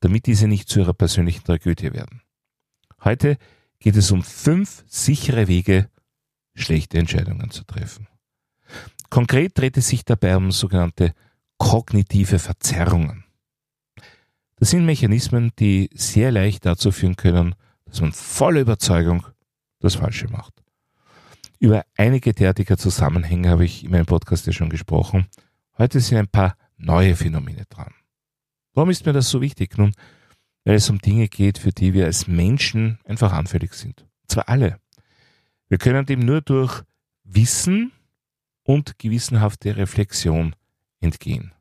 damit diese nicht zu ihrer persönlichen Tragödie werden. Heute geht es um fünf sichere Wege, schlechte Entscheidungen zu treffen. Konkret dreht es sich dabei um sogenannte kognitive Verzerrungen. Das sind Mechanismen, die sehr leicht dazu führen können, dass man voller Überzeugung das Falsche macht. Über einige derartiger Zusammenhänge habe ich in meinem Podcast ja schon gesprochen. Heute sind ein paar neue Phänomene dran. Warum ist mir das so wichtig? Nun, weil es um Dinge geht, für die wir als Menschen einfach anfällig sind. zwar alle. Wir können dem nur durch Wissen und gewissenhafte Reflexion entgehen.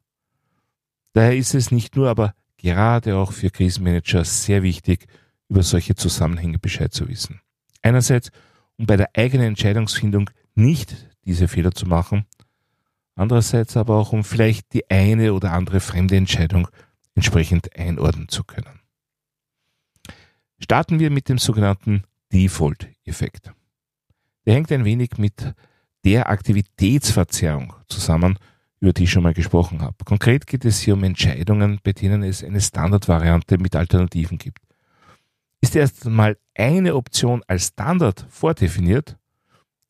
Daher ist es nicht nur, aber gerade auch für Krisenmanager sehr wichtig, über solche Zusammenhänge Bescheid zu wissen. Einerseits, um bei der eigenen Entscheidungsfindung nicht diese Fehler zu machen, andererseits aber auch, um vielleicht die eine oder andere fremde Entscheidung entsprechend einordnen zu können. Starten wir mit dem sogenannten Default-Effekt. Der hängt ein wenig mit der Aktivitätsverzerrung zusammen, über die ich schon mal gesprochen habe. Konkret geht es hier um Entscheidungen, bei denen es eine Standardvariante mit Alternativen gibt. Ist erst einmal eine Option als Standard vordefiniert,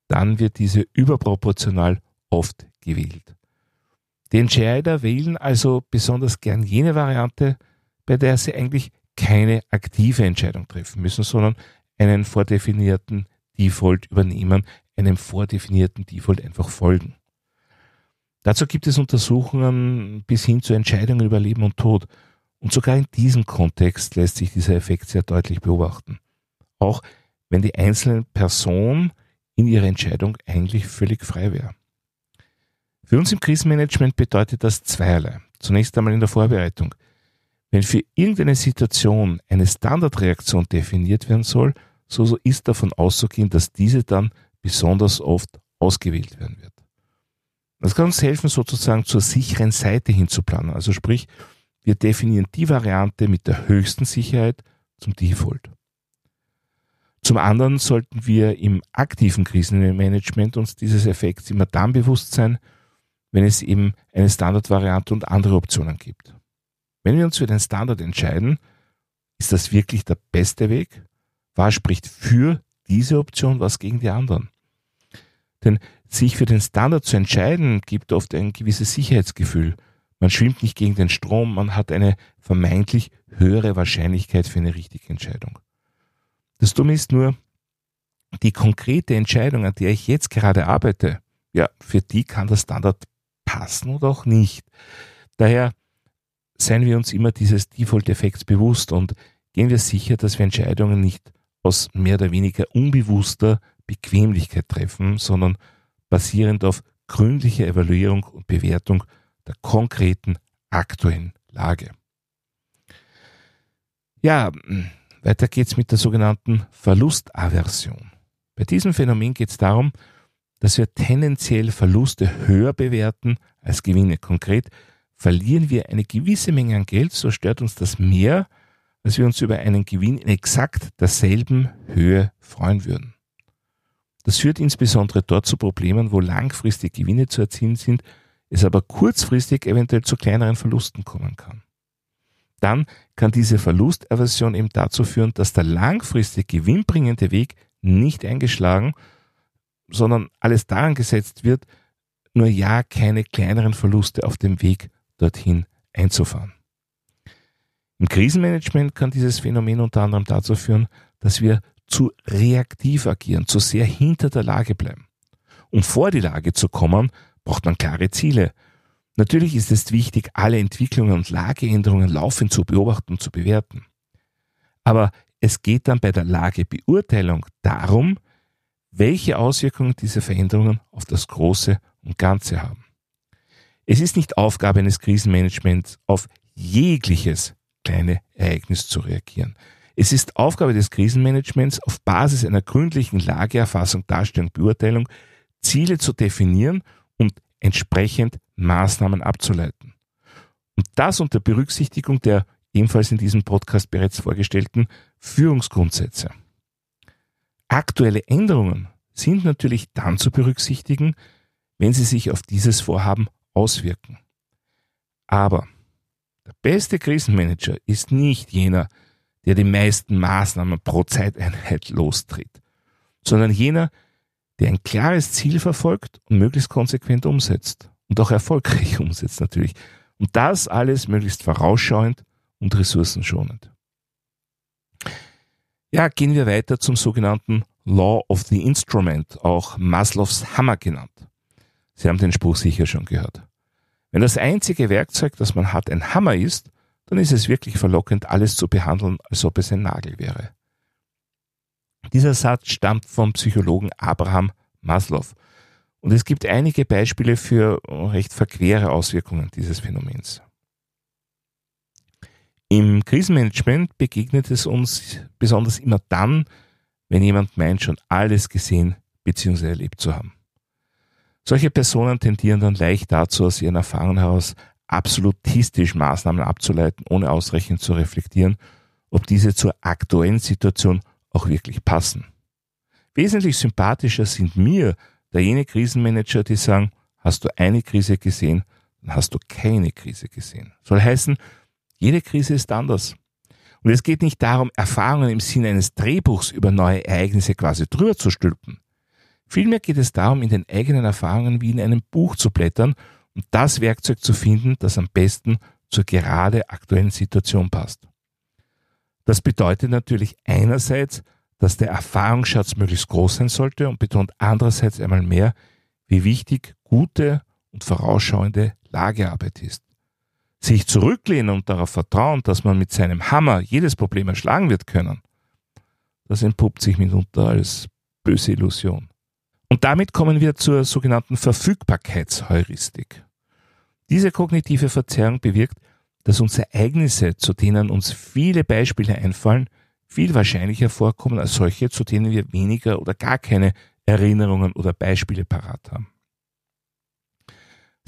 dann wird diese überproportional oft gewählt. Die Entscheider wählen also besonders gern jene Variante, bei der sie eigentlich keine aktive Entscheidung treffen müssen, sondern einen vordefinierten Default übernehmen, einem vordefinierten Default einfach folgen. Dazu gibt es Untersuchungen bis hin zu Entscheidungen über Leben und Tod. Und sogar in diesem Kontext lässt sich dieser Effekt sehr deutlich beobachten. Auch wenn die einzelne Person in ihrer Entscheidung eigentlich völlig frei wäre. Für uns im Krisenmanagement bedeutet das zweierlei. Zunächst einmal in der Vorbereitung. Wenn für irgendeine Situation eine Standardreaktion definiert werden soll, so ist davon auszugehen, dass diese dann besonders oft ausgewählt werden wird. Das kann uns helfen, sozusagen zur sicheren Seite hinzuplanen. Also sprich, wir definieren die Variante mit der höchsten Sicherheit zum Default. Zum anderen sollten wir im aktiven Krisenmanagement uns dieses Effekts immer dann bewusst sein, wenn es eben eine Standardvariante und andere Optionen gibt. Wenn wir uns für den Standard entscheiden, ist das wirklich der beste Weg? Was spricht für diese Option, was gegen die anderen? Denn sich für den Standard zu entscheiden, gibt oft ein gewisses Sicherheitsgefühl. Man schwimmt nicht gegen den Strom, man hat eine vermeintlich höhere Wahrscheinlichkeit für eine richtige Entscheidung. Das Dumme ist nur, die konkrete Entscheidung, an der ich jetzt gerade arbeite, ja, für die kann der Standard passen oder auch nicht. Daher seien wir uns immer dieses Default-Effekts bewusst und gehen wir sicher, dass wir Entscheidungen nicht aus mehr oder weniger unbewusster Bequemlichkeit treffen, sondern basierend auf gründlicher Evaluierung und Bewertung der konkreten aktuellen Lage. Ja, weiter geht's mit der sogenannten Verlustaversion. Bei diesem Phänomen geht es darum, dass wir tendenziell Verluste höher bewerten als Gewinne. Konkret verlieren wir eine gewisse Menge an Geld, so stört uns das mehr, als wir uns über einen Gewinn in exakt derselben Höhe freuen würden. Das führt insbesondere dort zu Problemen, wo langfristig Gewinne zu erzielen sind, es aber kurzfristig eventuell zu kleineren Verlusten kommen kann. Dann kann diese Verlustaversion eben dazu führen, dass der langfristig gewinnbringende Weg nicht eingeschlagen sondern alles daran gesetzt wird, nur ja keine kleineren Verluste auf dem Weg dorthin einzufahren. Im Krisenmanagement kann dieses Phänomen unter anderem dazu führen, dass wir zu reaktiv agieren, zu sehr hinter der Lage bleiben. Um vor die Lage zu kommen, braucht man klare Ziele. Natürlich ist es wichtig, alle Entwicklungen und Lageänderungen laufend zu beobachten und zu bewerten. Aber es geht dann bei der Lagebeurteilung darum, welche Auswirkungen diese Veränderungen auf das Große und Ganze haben. Es ist nicht Aufgabe eines Krisenmanagements, auf jegliches kleine Ereignis zu reagieren. Es ist Aufgabe des Krisenmanagements, auf Basis einer gründlichen Lageerfassung, Darstellung, Beurteilung Ziele zu definieren und entsprechend Maßnahmen abzuleiten. Und das unter Berücksichtigung der ebenfalls in diesem Podcast bereits vorgestellten Führungsgrundsätze. Aktuelle Änderungen sind natürlich dann zu berücksichtigen, wenn sie sich auf dieses Vorhaben auswirken. Aber der beste Krisenmanager ist nicht jener, der die meisten Maßnahmen pro Zeiteinheit lostritt, sondern jener, der ein klares Ziel verfolgt und möglichst konsequent umsetzt und auch erfolgreich umsetzt natürlich. Und das alles möglichst vorausschauend und ressourcenschonend. Ja, gehen wir weiter zum sogenannten Law of the Instrument, auch Maslows Hammer genannt. Sie haben den Spruch sicher schon gehört. Wenn das einzige Werkzeug, das man hat, ein Hammer ist, dann ist es wirklich verlockend, alles zu behandeln, als ob es ein Nagel wäre. Dieser Satz stammt vom Psychologen Abraham Maslow. Und es gibt einige Beispiele für recht verquere Auswirkungen dieses Phänomens. Im Krisenmanagement begegnet es uns besonders immer dann, wenn jemand meint, schon alles gesehen bzw. erlebt zu haben. Solche Personen tendieren dann leicht dazu, aus ihren Erfahrungen heraus absolutistisch Maßnahmen abzuleiten, ohne ausreichend zu reflektieren, ob diese zur aktuellen Situation auch wirklich passen. Wesentlich sympathischer sind mir da jene Krisenmanager, die sagen, hast du eine Krise gesehen, dann hast du keine Krise gesehen. Soll heißen, jede Krise ist anders. Und es geht nicht darum, Erfahrungen im Sinne eines Drehbuchs über neue Ereignisse quasi drüber zu stülpen. Vielmehr geht es darum, in den eigenen Erfahrungen wie in einem Buch zu blättern und das Werkzeug zu finden, das am besten zur gerade aktuellen Situation passt. Das bedeutet natürlich einerseits, dass der Erfahrungsschatz möglichst groß sein sollte und betont andererseits einmal mehr, wie wichtig gute und vorausschauende Lagearbeit ist. Sich zurücklehnen und darauf vertrauen, dass man mit seinem Hammer jedes Problem erschlagen wird können, das entpuppt sich mitunter als böse Illusion. Und damit kommen wir zur sogenannten Verfügbarkeitsheuristik. Diese kognitive Verzerrung bewirkt, dass uns Ereignisse, zu denen uns viele Beispiele einfallen, viel wahrscheinlicher vorkommen als solche, zu denen wir weniger oder gar keine Erinnerungen oder Beispiele parat haben.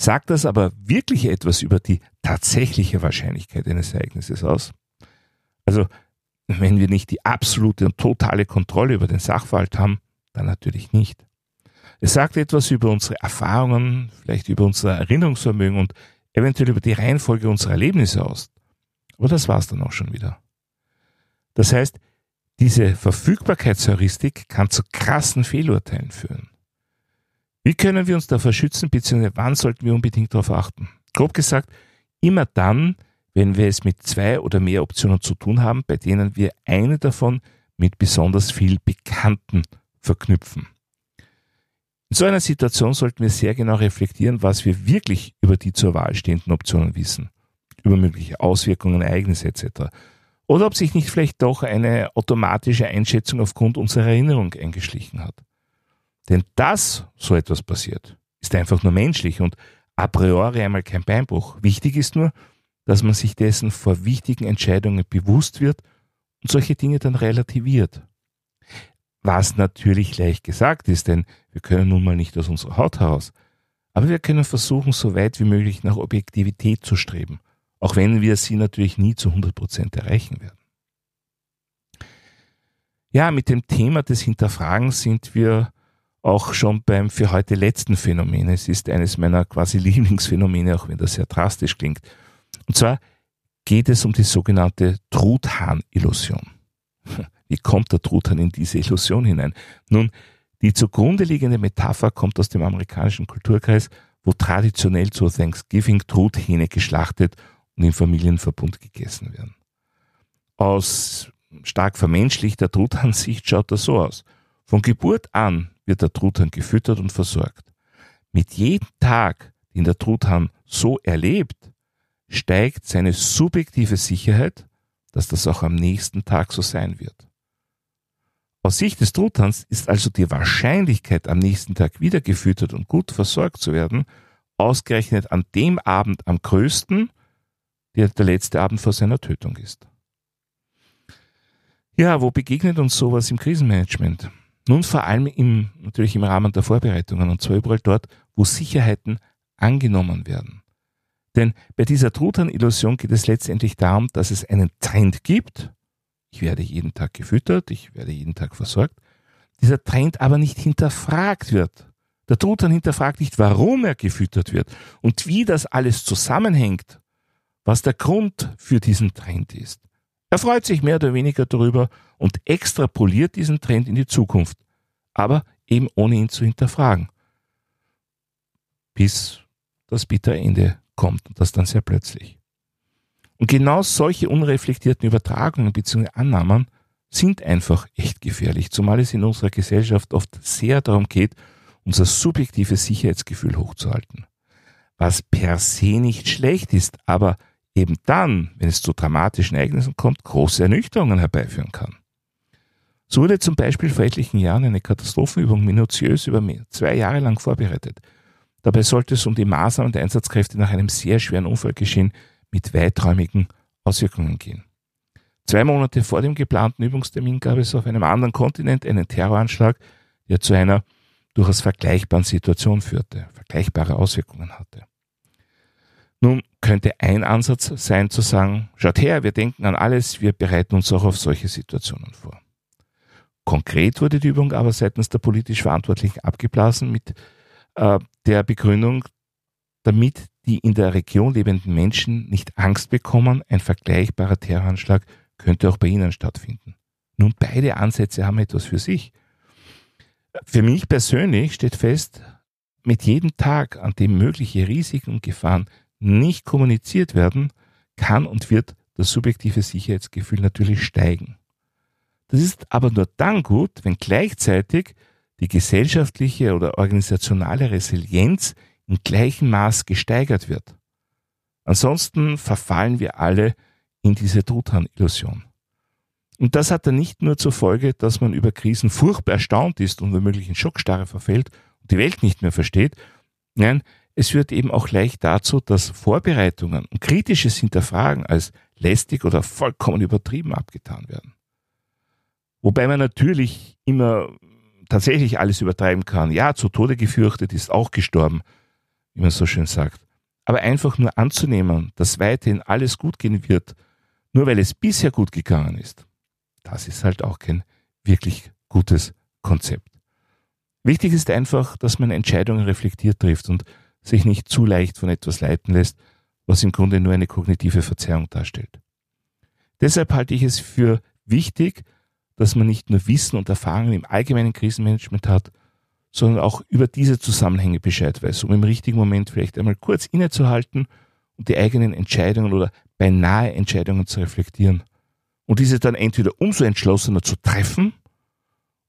Sagt das aber wirklich etwas über die tatsächliche Wahrscheinlichkeit eines Ereignisses aus? Also, wenn wir nicht die absolute und totale Kontrolle über den Sachverhalt haben, dann natürlich nicht. Es sagt etwas über unsere Erfahrungen, vielleicht über unser Erinnerungsvermögen und eventuell über die Reihenfolge unserer Erlebnisse aus. Aber das war's dann auch schon wieder. Das heißt, diese Verfügbarkeitsheuristik kann zu krassen Fehlurteilen führen. Wie können wir uns davor schützen, beziehungsweise wann sollten wir unbedingt darauf achten? Grob gesagt, immer dann, wenn wir es mit zwei oder mehr Optionen zu tun haben, bei denen wir eine davon mit besonders viel Bekannten verknüpfen. In so einer Situation sollten wir sehr genau reflektieren, was wir wirklich über die zur Wahl stehenden Optionen wissen, über mögliche Auswirkungen, Ereignisse etc. Oder ob sich nicht vielleicht doch eine automatische Einschätzung aufgrund unserer Erinnerung eingeschlichen hat. Denn dass so etwas passiert, ist einfach nur menschlich und a priori einmal kein Beinbruch. Wichtig ist nur, dass man sich dessen vor wichtigen Entscheidungen bewusst wird und solche Dinge dann relativiert. Was natürlich leicht gesagt ist, denn wir können nun mal nicht aus unserer Haut heraus. Aber wir können versuchen, so weit wie möglich nach Objektivität zu streben auch wenn wir sie natürlich nie zu 100 Prozent erreichen werden. Ja, mit dem Thema des Hinterfragens sind wir auch schon beim für heute letzten Phänomen. Es ist eines meiner quasi Lieblingsphänomene, auch wenn das sehr drastisch klingt. Und zwar geht es um die sogenannte Truthahn-Illusion. Wie kommt der Truthahn in diese Illusion hinein? Nun, die zugrunde liegende Metapher kommt aus dem amerikanischen Kulturkreis, wo traditionell zur Thanksgiving Truthähne geschlachtet und im Familienverbund gegessen werden. Aus stark vermenschlichter Truthahnsicht schaut das so aus. Von Geburt an wird der Truthahn gefüttert und versorgt. Mit jedem Tag, den der Truthahn so erlebt, steigt seine subjektive Sicherheit, dass das auch am nächsten Tag so sein wird. Aus Sicht des Truthahns ist also die Wahrscheinlichkeit, am nächsten Tag wieder gefüttert und gut versorgt zu werden, ausgerechnet an dem Abend am größten der der letzte Abend vor seiner Tötung ist. Ja, wo begegnet uns sowas im Krisenmanagement? Nun vor allem im, natürlich im Rahmen der Vorbereitungen und zwar überall dort, wo Sicherheiten angenommen werden. Denn bei dieser Truthahn-Illusion geht es letztendlich darum, dass es einen Trend gibt. Ich werde jeden Tag gefüttert, ich werde jeden Tag versorgt. Dieser Trend aber nicht hinterfragt wird. Der Truthahn hinterfragt nicht, warum er gefüttert wird und wie das alles zusammenhängt, was der Grund für diesen Trend ist. Er freut sich mehr oder weniger darüber und extrapoliert diesen Trend in die Zukunft, aber eben ohne ihn zu hinterfragen. Bis das bittere Ende kommt und das dann sehr plötzlich. Und genau solche unreflektierten Übertragungen bzw. Annahmen sind einfach echt gefährlich, zumal es in unserer Gesellschaft oft sehr darum geht, unser subjektives Sicherheitsgefühl hochzuhalten. Was per se nicht schlecht ist, aber eben dann, wenn es zu dramatischen Ereignissen kommt, große Ernüchterungen herbeiführen kann. So wurde zum Beispiel vor etlichen Jahren eine Katastrophenübung minutiös über zwei Jahre lang vorbereitet. Dabei sollte es um die Maßnahmen der Einsatzkräfte nach einem sehr schweren Unfallgeschehen mit weiträumigen Auswirkungen gehen. Zwei Monate vor dem geplanten Übungstermin gab es auf einem anderen Kontinent einen Terroranschlag, der zu einer durchaus vergleichbaren Situation führte, vergleichbare Auswirkungen hatte. Nun könnte ein Ansatz sein zu sagen, schaut her, wir denken an alles, wir bereiten uns auch auf solche Situationen vor. Konkret wurde die Übung aber seitens der politisch Verantwortlichen abgeblasen mit äh, der Begründung, damit die in der Region lebenden Menschen nicht Angst bekommen, ein vergleichbarer Terroranschlag könnte auch bei ihnen stattfinden. Nun, beide Ansätze haben etwas für sich. Für mich persönlich steht fest, mit jedem Tag, an dem mögliche Risiken und Gefahren nicht kommuniziert werden, kann und wird das subjektive Sicherheitsgefühl natürlich steigen. Das ist aber nur dann gut, wenn gleichzeitig die gesellschaftliche oder organisationale Resilienz in gleichem Maß gesteigert wird. Ansonsten verfallen wir alle in diese Truthahn-Illusion. Und das hat dann nicht nur zur Folge, dass man über Krisen furchtbar erstaunt ist und womöglich in Schockstarre verfällt und die Welt nicht mehr versteht. Nein, es führt eben auch leicht dazu, dass Vorbereitungen und kritisches Hinterfragen als lästig oder vollkommen übertrieben abgetan werden. Wobei man natürlich immer tatsächlich alles übertreiben kann. Ja, zu Tode gefürchtet ist auch gestorben, wie man so schön sagt. Aber einfach nur anzunehmen, dass weiterhin alles gut gehen wird, nur weil es bisher gut gegangen ist, das ist halt auch kein wirklich gutes Konzept. Wichtig ist einfach, dass man Entscheidungen reflektiert trifft und sich nicht zu leicht von etwas leiten lässt, was im Grunde nur eine kognitive Verzerrung darstellt. Deshalb halte ich es für wichtig, dass man nicht nur Wissen und Erfahrungen im allgemeinen Krisenmanagement hat, sondern auch über diese Zusammenhänge Bescheid weiß, um im richtigen Moment vielleicht einmal kurz innezuhalten und die eigenen Entscheidungen oder beinahe Entscheidungen zu reflektieren und diese dann entweder umso entschlossener zu treffen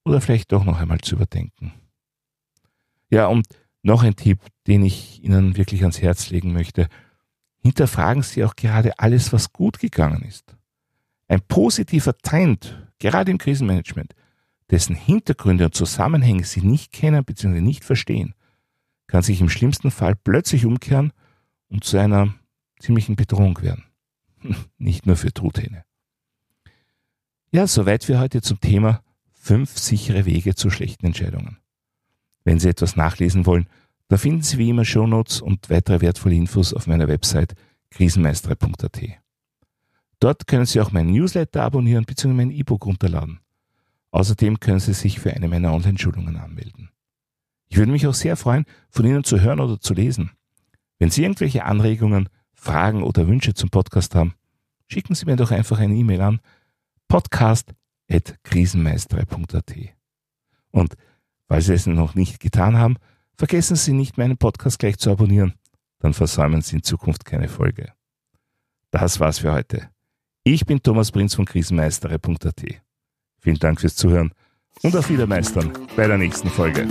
oder vielleicht doch noch einmal zu überdenken. Ja, und noch ein Tipp, den ich Ihnen wirklich ans Herz legen möchte. Hinterfragen Sie auch gerade alles, was gut gegangen ist. Ein positiver Trend, gerade im Krisenmanagement, dessen Hintergründe und Zusammenhänge Sie nicht kennen bzw. nicht verstehen, kann sich im schlimmsten Fall plötzlich umkehren und zu einer ziemlichen Bedrohung werden. Nicht nur für Truthähne. Ja, soweit für heute zum Thema fünf sichere Wege zu schlechten Entscheidungen. Wenn Sie etwas nachlesen wollen, da finden Sie wie immer Shownotes und weitere wertvolle Infos auf meiner Website krisenmeister.at. Dort können Sie auch meinen Newsletter abonnieren bzw. mein E-Book runterladen. Außerdem können Sie sich für eine meiner Online-Schulungen anmelden. Ich würde mich auch sehr freuen, von Ihnen zu hören oder zu lesen. Wenn Sie irgendwelche Anregungen, Fragen oder Wünsche zum Podcast haben, schicken Sie mir doch einfach eine E-Mail an podcast.krisenmeister.at. Und falls Sie es noch nicht getan haben, vergessen Sie nicht, meinen Podcast gleich zu abonnieren. Dann versäumen Sie in Zukunft keine Folge. Das war's für heute. Ich bin Thomas Prinz von krisenmeistere.at. Vielen Dank fürs Zuhören und auf Wiedermeistern bei der nächsten Folge.